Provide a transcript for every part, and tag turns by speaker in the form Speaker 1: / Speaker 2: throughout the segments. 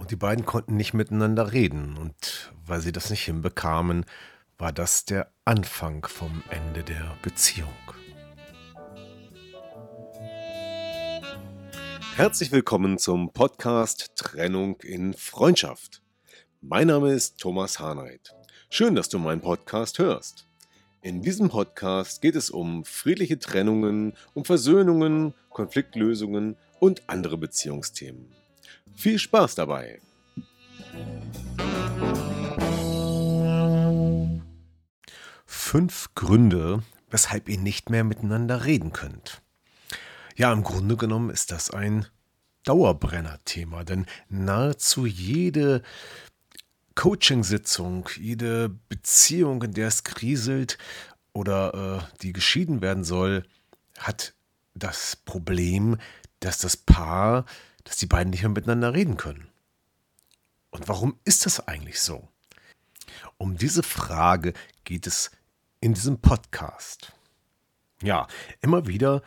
Speaker 1: Und die beiden konnten nicht miteinander reden und weil sie das nicht hinbekamen, war das der Anfang vom Ende der Beziehung. Herzlich willkommen zum Podcast Trennung in Freundschaft. Mein Name ist Thomas Harnight. Schön, dass du meinen Podcast hörst. In diesem Podcast geht es um friedliche Trennungen, um Versöhnungen, Konfliktlösungen und andere Beziehungsthemen. Viel Spaß dabei! Fünf Gründe, weshalb ihr nicht mehr miteinander reden könnt. Ja, im Grunde genommen ist das ein Dauerbrenner-Thema, denn nahezu jede Coaching-Sitzung, jede Beziehung, in der es kriselt oder äh, die geschieden werden soll, hat das Problem, dass das Paar, dass die beiden nicht mehr miteinander reden können. Und warum ist das eigentlich so? Um diese Frage geht es in diesem Podcast. Ja, immer wieder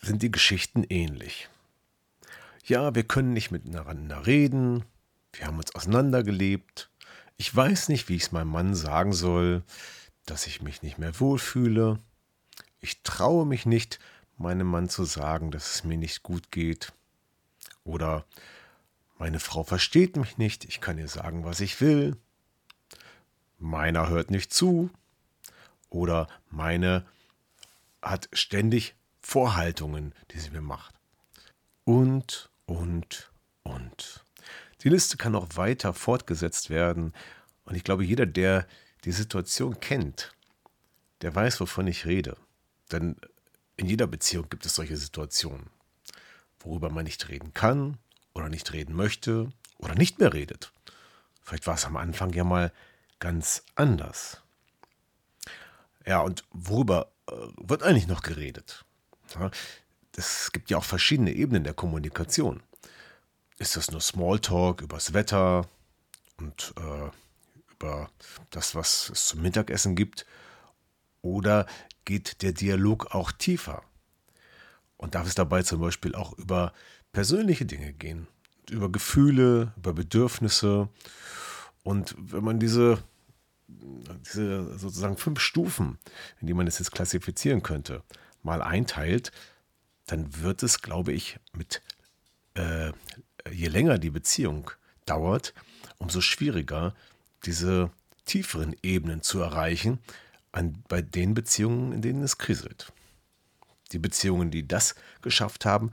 Speaker 1: sind die Geschichten ähnlich. Ja, wir können nicht miteinander reden, wir haben uns auseinandergelebt. Ich weiß nicht, wie ich es meinem Mann sagen soll, dass ich mich nicht mehr wohlfühle. Ich traue mich nicht, meinem Mann zu sagen, dass es mir nicht gut geht. Oder meine Frau versteht mich nicht, ich kann ihr sagen, was ich will. Meiner hört nicht zu. Oder meine hat ständig Vorhaltungen, die sie mir macht. Und, und, und. Die Liste kann auch weiter fortgesetzt werden. Und ich glaube, jeder, der die Situation kennt, der weiß, wovon ich rede. Denn in jeder Beziehung gibt es solche Situationen, worüber man nicht reden kann oder nicht reden möchte oder nicht mehr redet. Vielleicht war es am Anfang ja mal ganz anders. Ja, und worüber äh, wird eigentlich noch geredet? Es gibt ja auch verschiedene Ebenen der Kommunikation. Ist das nur Smalltalk übers Wetter und äh, über das, was es zum Mittagessen gibt? Oder geht der Dialog auch tiefer? Und darf es dabei zum Beispiel auch über persönliche Dinge gehen, über Gefühle, über Bedürfnisse. Und wenn man diese, diese sozusagen fünf Stufen, in die man es jetzt klassifizieren könnte, mal einteilt, dann wird es, glaube ich, mit äh, je länger die Beziehung dauert, umso schwieriger diese tieferen Ebenen zu erreichen, an, bei den Beziehungen, in denen es kriselt. Die Beziehungen, die das geschafft haben,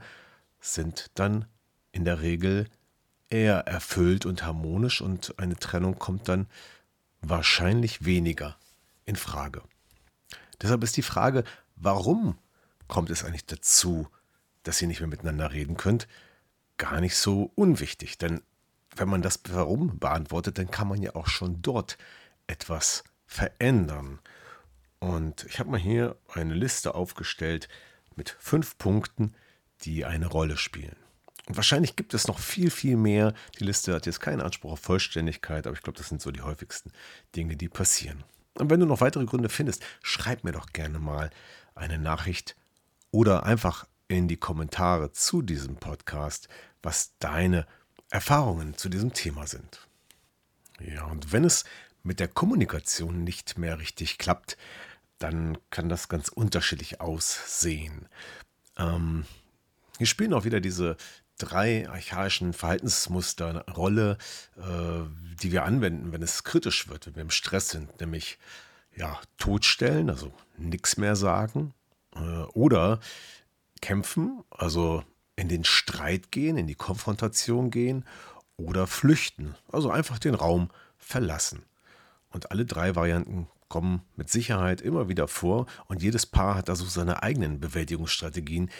Speaker 1: sind dann in der Regel eher erfüllt und harmonisch und eine Trennung kommt dann wahrscheinlich weniger in Frage. Deshalb ist die Frage, warum kommt es eigentlich dazu, dass ihr nicht mehr miteinander reden könnt, gar nicht so unwichtig. Denn wenn man das Warum beantwortet, dann kann man ja auch schon dort etwas verändern. Und ich habe mal hier eine Liste aufgestellt mit fünf Punkten, die eine Rolle spielen. Und wahrscheinlich gibt es noch viel, viel mehr. Die Liste hat jetzt keinen Anspruch auf Vollständigkeit, aber ich glaube, das sind so die häufigsten Dinge, die passieren. Und wenn du noch weitere Gründe findest, schreib mir doch gerne mal eine Nachricht oder einfach in die Kommentare zu diesem Podcast, was deine Erfahrungen zu diesem Thema sind. Ja, und wenn es mit der Kommunikation nicht mehr richtig klappt, dann kann das ganz unterschiedlich aussehen. Ähm, hier spielen auch wieder diese drei archaischen Verhaltensmuster eine Rolle, äh, die wir anwenden, wenn es kritisch wird, wenn wir im Stress sind, nämlich ja, totstellen, also nichts mehr sagen, äh, oder kämpfen, also in den Streit gehen, in die Konfrontation gehen oder flüchten, also einfach den Raum verlassen. Und alle drei Varianten kommen mit Sicherheit immer wieder vor und jedes Paar hat also seine eigenen Bewältigungsstrategien,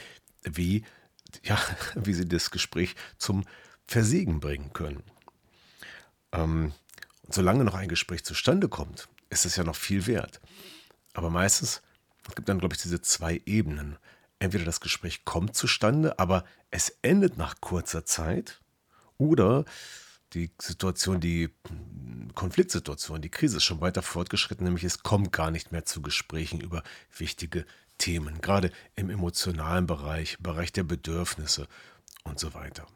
Speaker 1: wie ja, wie sie das Gespräch zum Versiegen bringen können. Ähm, und solange noch ein Gespräch zustande kommt, ist es ja noch viel wert. Aber meistens es gibt dann, glaube ich, diese zwei Ebenen. Entweder das Gespräch kommt zustande, aber es endet nach kurzer Zeit, oder die Situation, die Konfliktsituation, die Krise ist schon weiter fortgeschritten, nämlich es kommt gar nicht mehr zu Gesprächen über wichtige Themen, gerade im emotionalen Bereich, im Bereich der Bedürfnisse und so weiter.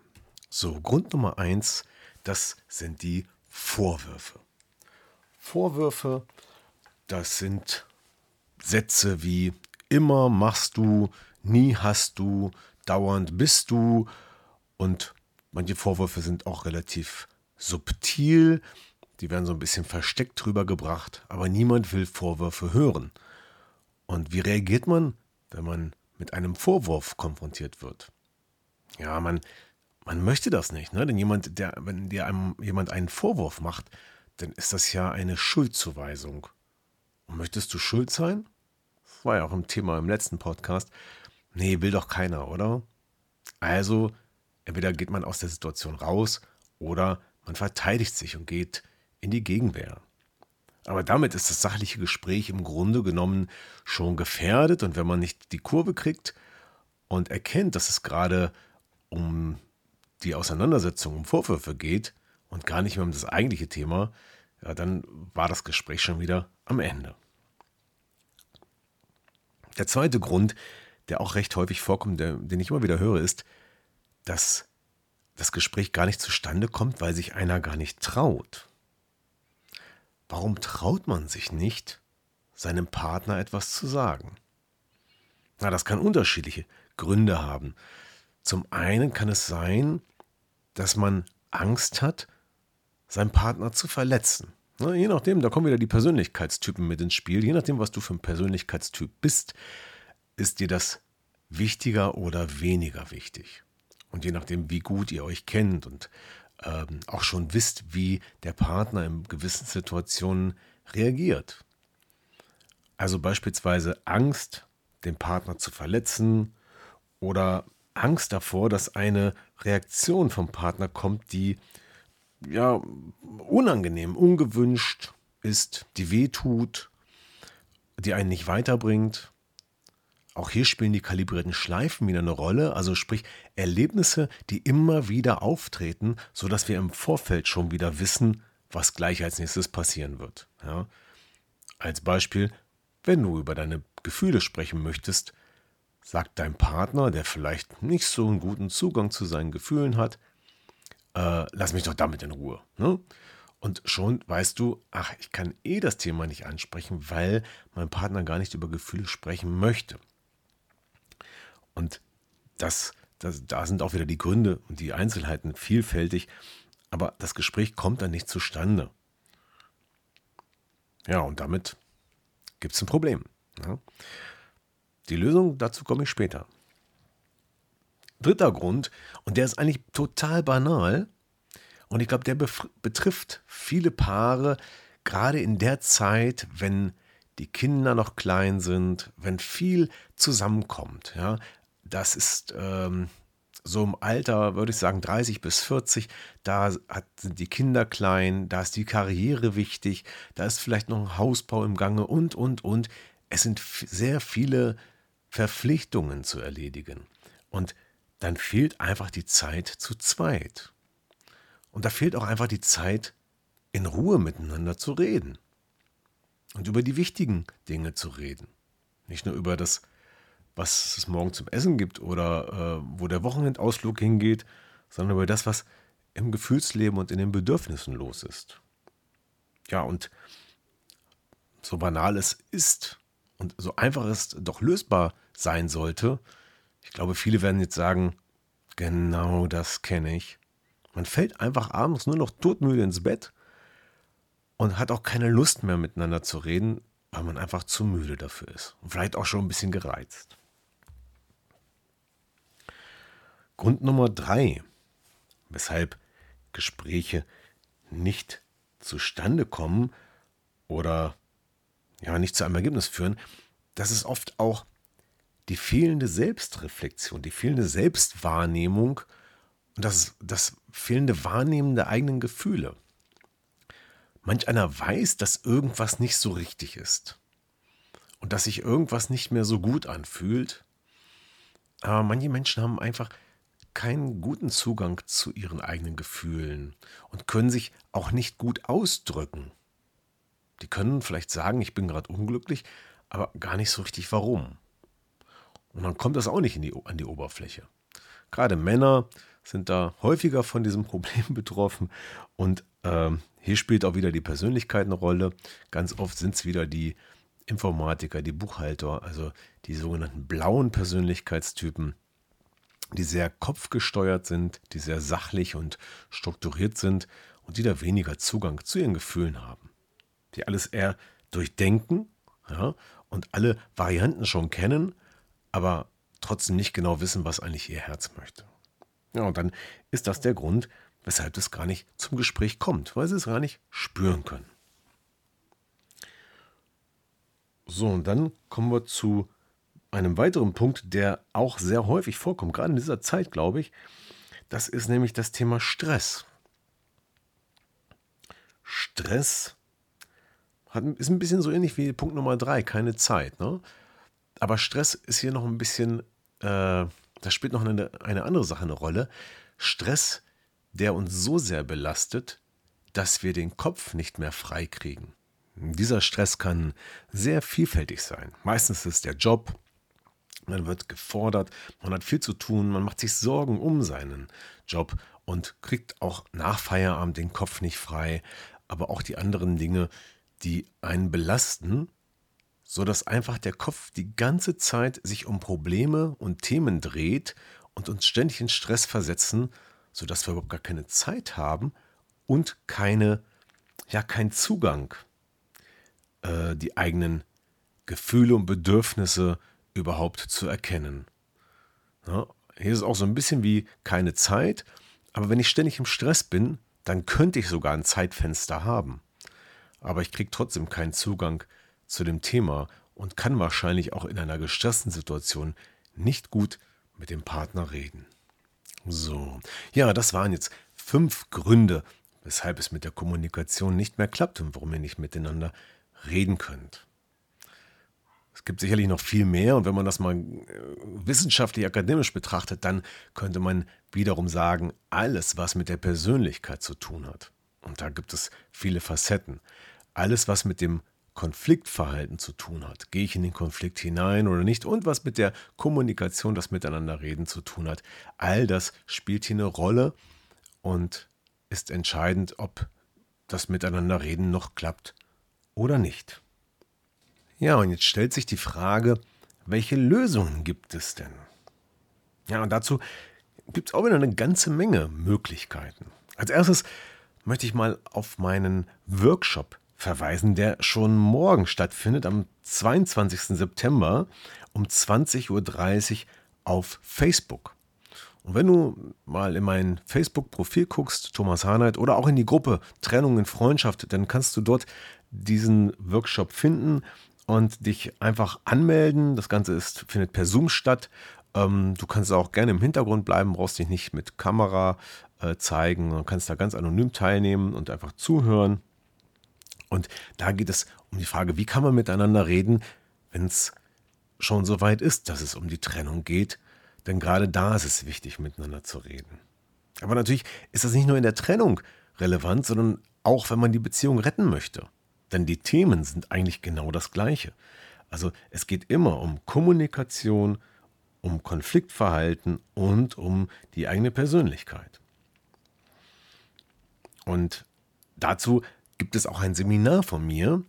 Speaker 1: So, Grund Nummer eins, das sind die Vorwürfe. Vorwürfe, das sind Sätze wie immer machst du, nie hast du, dauernd bist du und manche Vorwürfe sind auch relativ subtil, die werden so ein bisschen versteckt drüber gebracht, aber niemand will Vorwürfe hören. Und wie reagiert man, wenn man mit einem Vorwurf konfrontiert wird? Ja, man, man möchte das nicht, ne? Denn jemand, der, wenn dir einem jemand einen Vorwurf macht, dann ist das ja eine Schuldzuweisung. Und möchtest du schuld sein? Das war ja auch ein Thema im letzten Podcast. Nee, will doch keiner, oder? Also, entweder geht man aus der Situation raus oder man verteidigt sich und geht in die Gegenwehr. Aber damit ist das sachliche Gespräch im Grunde genommen schon gefährdet und wenn man nicht die Kurve kriegt und erkennt, dass es gerade um die Auseinandersetzung, um Vorwürfe geht und gar nicht mehr um das eigentliche Thema, ja, dann war das Gespräch schon wieder am Ende. Der zweite Grund, der auch recht häufig vorkommt, der, den ich immer wieder höre, ist, dass das Gespräch gar nicht zustande kommt, weil sich einer gar nicht traut. Warum traut man sich nicht, seinem Partner etwas zu sagen? Na, das kann unterschiedliche Gründe haben. Zum einen kann es sein, dass man Angst hat, seinen Partner zu verletzen. Na, je nachdem, da kommen wieder die Persönlichkeitstypen mit ins Spiel. Je nachdem, was du für ein Persönlichkeitstyp bist, ist dir das wichtiger oder weniger wichtig. Und je nachdem, wie gut ihr euch kennt und ähm, auch schon wisst, wie der Partner in gewissen Situationen reagiert. Also beispielsweise Angst, den Partner zu verletzen oder Angst davor, dass eine Reaktion vom Partner kommt, die ja unangenehm, ungewünscht ist, die wehtut, die einen nicht weiterbringt. Auch hier spielen die kalibrierten Schleifen wieder eine Rolle, also sprich Erlebnisse, die immer wieder auftreten, sodass wir im Vorfeld schon wieder wissen, was gleich als nächstes passieren wird. Ja? Als Beispiel, wenn du über deine Gefühle sprechen möchtest, sagt dein Partner, der vielleicht nicht so einen guten Zugang zu seinen Gefühlen hat, äh, lass mich doch damit in Ruhe. Ne? Und schon weißt du, ach, ich kann eh das Thema nicht ansprechen, weil mein Partner gar nicht über Gefühle sprechen möchte. Und das, das, da sind auch wieder die Gründe und die Einzelheiten vielfältig, aber das Gespräch kommt dann nicht zustande. Ja, und damit gibt es ein Problem. Ja. Die Lösung dazu komme ich später. Dritter Grund, und der ist eigentlich total banal, und ich glaube, der betrifft viele Paare, gerade in der Zeit, wenn die Kinder noch klein sind, wenn viel zusammenkommt. Ja, das ist ähm, so im Alter, würde ich sagen, 30 bis 40, da hat, sind die Kinder klein, da ist die Karriere wichtig, da ist vielleicht noch ein Hausbau im Gange und, und, und. Es sind sehr viele Verpflichtungen zu erledigen. Und dann fehlt einfach die Zeit zu zweit. Und da fehlt auch einfach die Zeit, in Ruhe miteinander zu reden. Und über die wichtigen Dinge zu reden. Nicht nur über das, was es morgen zum Essen gibt oder äh, wo der Wochenendausflug hingeht, sondern über das, was im Gefühlsleben und in den Bedürfnissen los ist. Ja, und so banal es ist und so einfach es doch lösbar sein sollte, ich glaube, viele werden jetzt sagen, genau das kenne ich. Man fällt einfach abends nur noch todmüde ins Bett und hat auch keine Lust mehr miteinander zu reden, weil man einfach zu müde dafür ist und vielleicht auch schon ein bisschen gereizt. Grund Nummer drei, weshalb Gespräche nicht zustande kommen oder ja nicht zu einem Ergebnis führen, das ist oft auch die fehlende Selbstreflexion, die fehlende Selbstwahrnehmung und das, das fehlende Wahrnehmen der eigenen Gefühle. Manch einer weiß, dass irgendwas nicht so richtig ist und dass sich irgendwas nicht mehr so gut anfühlt. Aber manche Menschen haben einfach keinen guten Zugang zu ihren eigenen Gefühlen und können sich auch nicht gut ausdrücken. Die können vielleicht sagen, ich bin gerade unglücklich, aber gar nicht so richtig warum. Und dann kommt das auch nicht die, an die Oberfläche. Gerade Männer sind da häufiger von diesem Problem betroffen und äh, hier spielt auch wieder die Persönlichkeit eine Rolle. Ganz oft sind es wieder die Informatiker, die Buchhalter, also die sogenannten blauen Persönlichkeitstypen, die sehr kopfgesteuert sind, die sehr sachlich und strukturiert sind und die da weniger Zugang zu ihren Gefühlen haben. Die alles eher durchdenken ja, und alle Varianten schon kennen, aber trotzdem nicht genau wissen, was eigentlich ihr Herz möchte. Ja, und dann ist das der Grund, weshalb es gar nicht zum Gespräch kommt, weil sie es gar nicht spüren können. So, und dann kommen wir zu einem weiteren Punkt, der auch sehr häufig vorkommt, gerade in dieser Zeit, glaube ich. Das ist nämlich das Thema Stress. Stress hat, ist ein bisschen so ähnlich wie Punkt Nummer drei, keine Zeit. Ne? Aber Stress ist hier noch ein bisschen, äh, da spielt noch eine, eine andere Sache eine Rolle. Stress, der uns so sehr belastet, dass wir den Kopf nicht mehr frei kriegen. Dieser Stress kann sehr vielfältig sein. Meistens ist der Job, man wird gefordert, man hat viel zu tun, man macht sich Sorgen um seinen Job und kriegt auch nach Feierabend den Kopf nicht frei, aber auch die anderen Dinge, die einen belasten, sodass einfach der Kopf die ganze Zeit sich um Probleme und Themen dreht und uns ständig in Stress versetzen, sodass wir überhaupt gar keine Zeit haben und keine, ja, keinen Zugang, äh, die eigenen Gefühle und Bedürfnisse überhaupt zu erkennen. Ja, hier ist es auch so ein bisschen wie keine Zeit, aber wenn ich ständig im Stress bin, dann könnte ich sogar ein Zeitfenster haben. Aber ich kriege trotzdem keinen Zugang zu dem Thema und kann wahrscheinlich auch in einer gestressten Situation nicht gut mit dem Partner reden. So, ja, das waren jetzt fünf Gründe, weshalb es mit der Kommunikation nicht mehr klappt und warum ihr nicht miteinander reden könnt. Es gibt sicherlich noch viel mehr und wenn man das mal äh, wissenschaftlich akademisch betrachtet, dann könnte man wiederum sagen, alles, was mit der Persönlichkeit zu tun hat. Und da gibt es viele Facetten. Alles, was mit dem Konfliktverhalten zu tun hat. Gehe ich in den Konflikt hinein oder nicht? Und was mit der Kommunikation, das Miteinanderreden zu tun hat. All das spielt hier eine Rolle und ist entscheidend, ob das Miteinanderreden noch klappt oder nicht. Ja, und jetzt stellt sich die Frage, welche Lösungen gibt es denn? Ja, und dazu gibt es auch wieder eine ganze Menge Möglichkeiten. Als erstes möchte ich mal auf meinen Workshop verweisen, der schon morgen stattfindet, am 22. September um 20.30 Uhr auf Facebook. Und wenn du mal in mein Facebook-Profil guckst, Thomas Harnight, oder auch in die Gruppe Trennung in Freundschaft, dann kannst du dort diesen Workshop finden und dich einfach anmelden. Das Ganze ist, findet per Zoom statt. Ähm, du kannst auch gerne im Hintergrund bleiben, brauchst dich nicht mit Kamera äh, zeigen, du kannst da ganz anonym teilnehmen und einfach zuhören. Und da geht es um die Frage, wie kann man miteinander reden, wenn es schon so weit ist, dass es um die Trennung geht. Denn gerade da ist es wichtig, miteinander zu reden. Aber natürlich ist das nicht nur in der Trennung relevant, sondern auch, wenn man die Beziehung retten möchte. Denn die Themen sind eigentlich genau das gleiche. Also es geht immer um Kommunikation, um Konfliktverhalten und um die eigene Persönlichkeit. Und dazu gibt es auch ein Seminar von mir,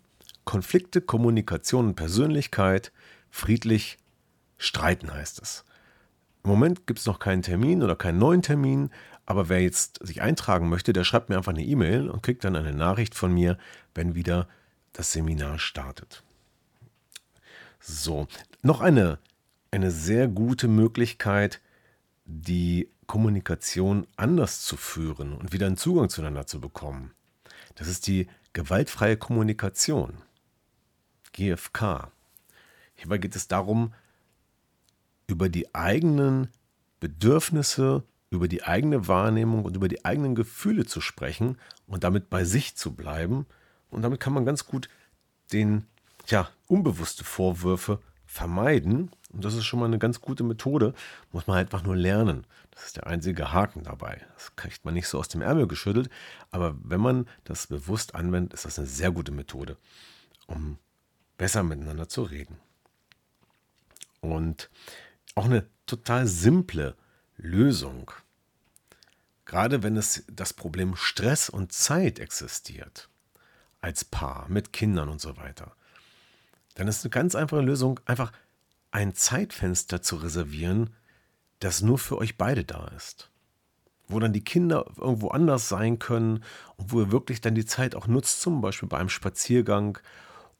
Speaker 1: Konflikte, Kommunikation und Persönlichkeit, friedlich streiten heißt es. Im Moment gibt es noch keinen Termin oder keinen neuen Termin, aber wer jetzt sich eintragen möchte, der schreibt mir einfach eine E-Mail und kriegt dann eine Nachricht von mir, wenn wieder das Seminar startet. So, noch eine, eine sehr gute Möglichkeit, die Kommunikation anders zu führen und wieder einen Zugang zueinander zu bekommen. Das ist die gewaltfreie Kommunikation. GFK. Hierbei geht es darum, über die eigenen Bedürfnisse, über die eigene Wahrnehmung und über die eigenen Gefühle zu sprechen und damit bei sich zu bleiben. Und damit kann man ganz gut den, ja, unbewusste Vorwürfe vermeiden. Und das ist schon mal eine ganz gute Methode. Muss man einfach nur lernen. Das ist der einzige Haken dabei. Das kriegt man nicht so aus dem Ärmel geschüttelt. Aber wenn man das bewusst anwendet, ist das eine sehr gute Methode, um besser miteinander zu reden. Und auch eine total simple Lösung. Gerade wenn es das Problem Stress und Zeit existiert, als Paar, mit Kindern und so weiter, dann ist eine ganz einfache Lösung, einfach ein Zeitfenster zu reservieren, das nur für euch beide da ist. Wo dann die Kinder irgendwo anders sein können und wo ihr wirklich dann die Zeit auch nutzt, zum Beispiel bei einem Spaziergang,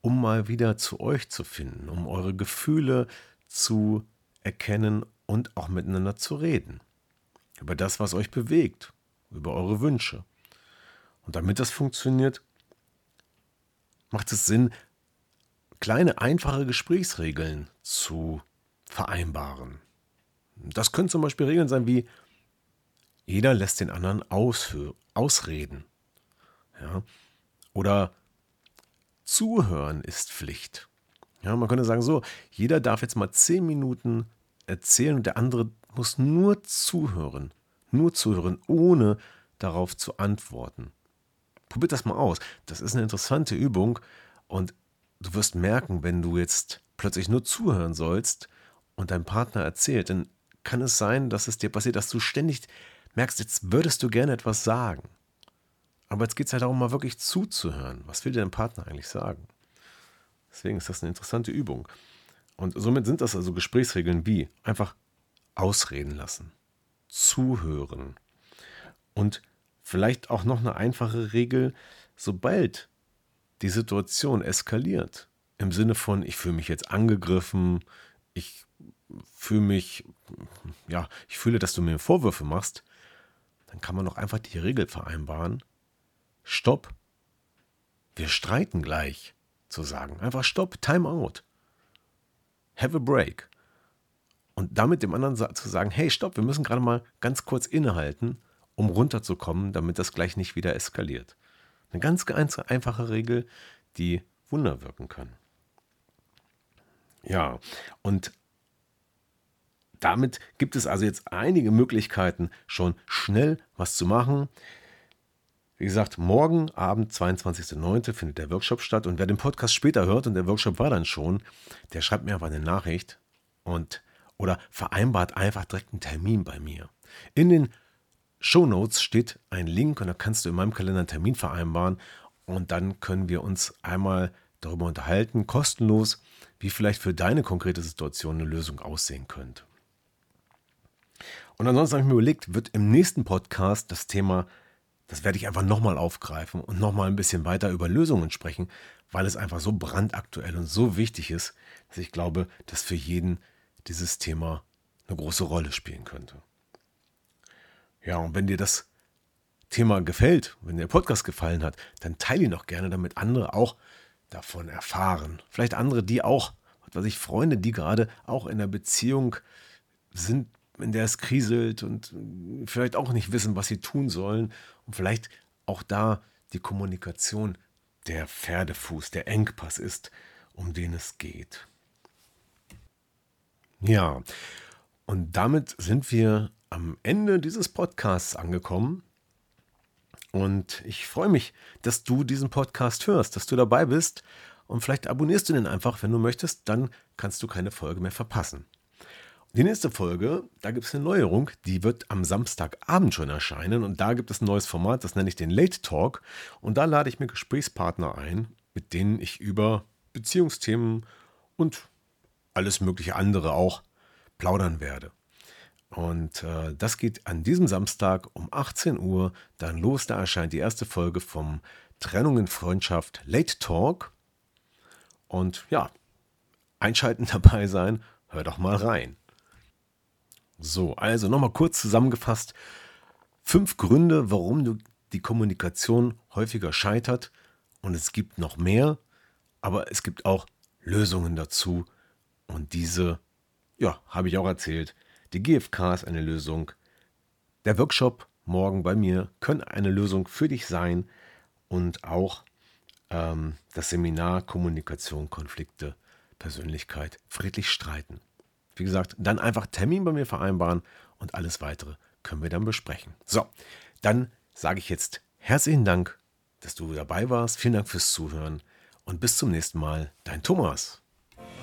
Speaker 1: um mal wieder zu euch zu finden, um eure Gefühle zu erkennen und auch miteinander zu reden. Über das, was euch bewegt, über eure Wünsche. Und damit das funktioniert, macht es Sinn, kleine, einfache Gesprächsregeln zu vereinbaren. Das können zum Beispiel Regeln sein wie, jeder lässt den anderen ausreden. Ja? Oder zuhören ist Pflicht. Ja, man könnte sagen so, jeder darf jetzt mal zehn Minuten erzählen und der andere muss nur zuhören. Nur zuhören, ohne darauf zu antworten. Probiert das mal aus. Das ist eine interessante Übung und du wirst merken, wenn du jetzt plötzlich nur zuhören sollst und dein Partner erzählt, dann kann es sein, dass es dir passiert, dass du ständig merkst, jetzt würdest du gerne etwas sagen. Aber jetzt geht es halt darum, mal wirklich zuzuhören. Was will dir dein Partner eigentlich sagen? Deswegen ist das eine interessante Übung. Und somit sind das also Gesprächsregeln wie einfach ausreden lassen, zuhören und vielleicht auch noch eine einfache Regel, sobald die Situation eskaliert, im Sinne von, ich fühle mich jetzt angegriffen, ich fühle mich, ja, ich fühle, dass du mir Vorwürfe machst, dann kann man doch einfach die Regel vereinbaren. Stopp. Wir streiten gleich, zu sagen. Einfach Stopp, Time out. Have a break. Und damit dem anderen zu sagen, hey, stopp, wir müssen gerade mal ganz kurz innehalten, um runterzukommen, damit das gleich nicht wieder eskaliert. Eine ganz, einfache Regel, die Wunder wirken kann. Ja, und damit gibt es also jetzt einige Möglichkeiten, schon schnell was zu machen. Wie gesagt, morgen Abend, 22.09., findet der Workshop statt. Und wer den Podcast später hört und der Workshop war dann schon, der schreibt mir einfach eine Nachricht und oder vereinbart einfach direkt einen Termin bei mir. In den Show Notes steht ein Link und da kannst du in meinem Kalender einen Termin vereinbaren und dann können wir uns einmal darüber unterhalten, kostenlos, wie vielleicht für deine konkrete Situation eine Lösung aussehen könnte. Und ansonsten habe ich mir überlegt, wird im nächsten Podcast das Thema, das werde ich einfach nochmal aufgreifen und nochmal ein bisschen weiter über Lösungen sprechen, weil es einfach so brandaktuell und so wichtig ist, dass ich glaube, dass für jeden dieses Thema eine große Rolle spielen könnte. Ja, und wenn dir das Thema gefällt, wenn der Podcast gefallen hat, dann teile ihn doch gerne, damit andere auch davon erfahren. Vielleicht andere, die auch, was weiß ich, Freunde, die gerade auch in einer Beziehung sind, in der es kriselt und vielleicht auch nicht wissen, was sie tun sollen und vielleicht auch da die Kommunikation der Pferdefuß, der Engpass ist, um den es geht. Ja, und damit sind wir am Ende dieses Podcasts angekommen. Und ich freue mich, dass du diesen Podcast hörst, dass du dabei bist. Und vielleicht abonnierst du den einfach, wenn du möchtest, dann kannst du keine Folge mehr verpassen. Die nächste Folge, da gibt es eine Neuerung, die wird am Samstagabend schon erscheinen und da gibt es ein neues Format, das nenne ich den Late Talk und da lade ich mir Gesprächspartner ein, mit denen ich über Beziehungsthemen und alles mögliche andere auch plaudern werde. Und äh, das geht an diesem Samstag um 18 Uhr dann los. Da erscheint die erste Folge vom Trennung in Freundschaft Late Talk. Und ja, einschalten dabei sein, hör doch mal rein. So, also nochmal kurz zusammengefasst. Fünf Gründe, warum die Kommunikation häufiger scheitert. Und es gibt noch mehr, aber es gibt auch Lösungen dazu. Und diese ja, habe ich auch erzählt. Die GfK ist eine Lösung. Der Workshop morgen bei mir könnte eine Lösung für dich sein und auch ähm, das Seminar Kommunikation, Konflikte, Persönlichkeit, friedlich streiten. Wie gesagt, dann einfach Termin bei mir vereinbaren und alles weitere können wir dann besprechen. So, dann sage ich jetzt herzlichen Dank, dass du dabei warst. Vielen Dank fürs Zuhören und bis zum nächsten Mal. Dein Thomas.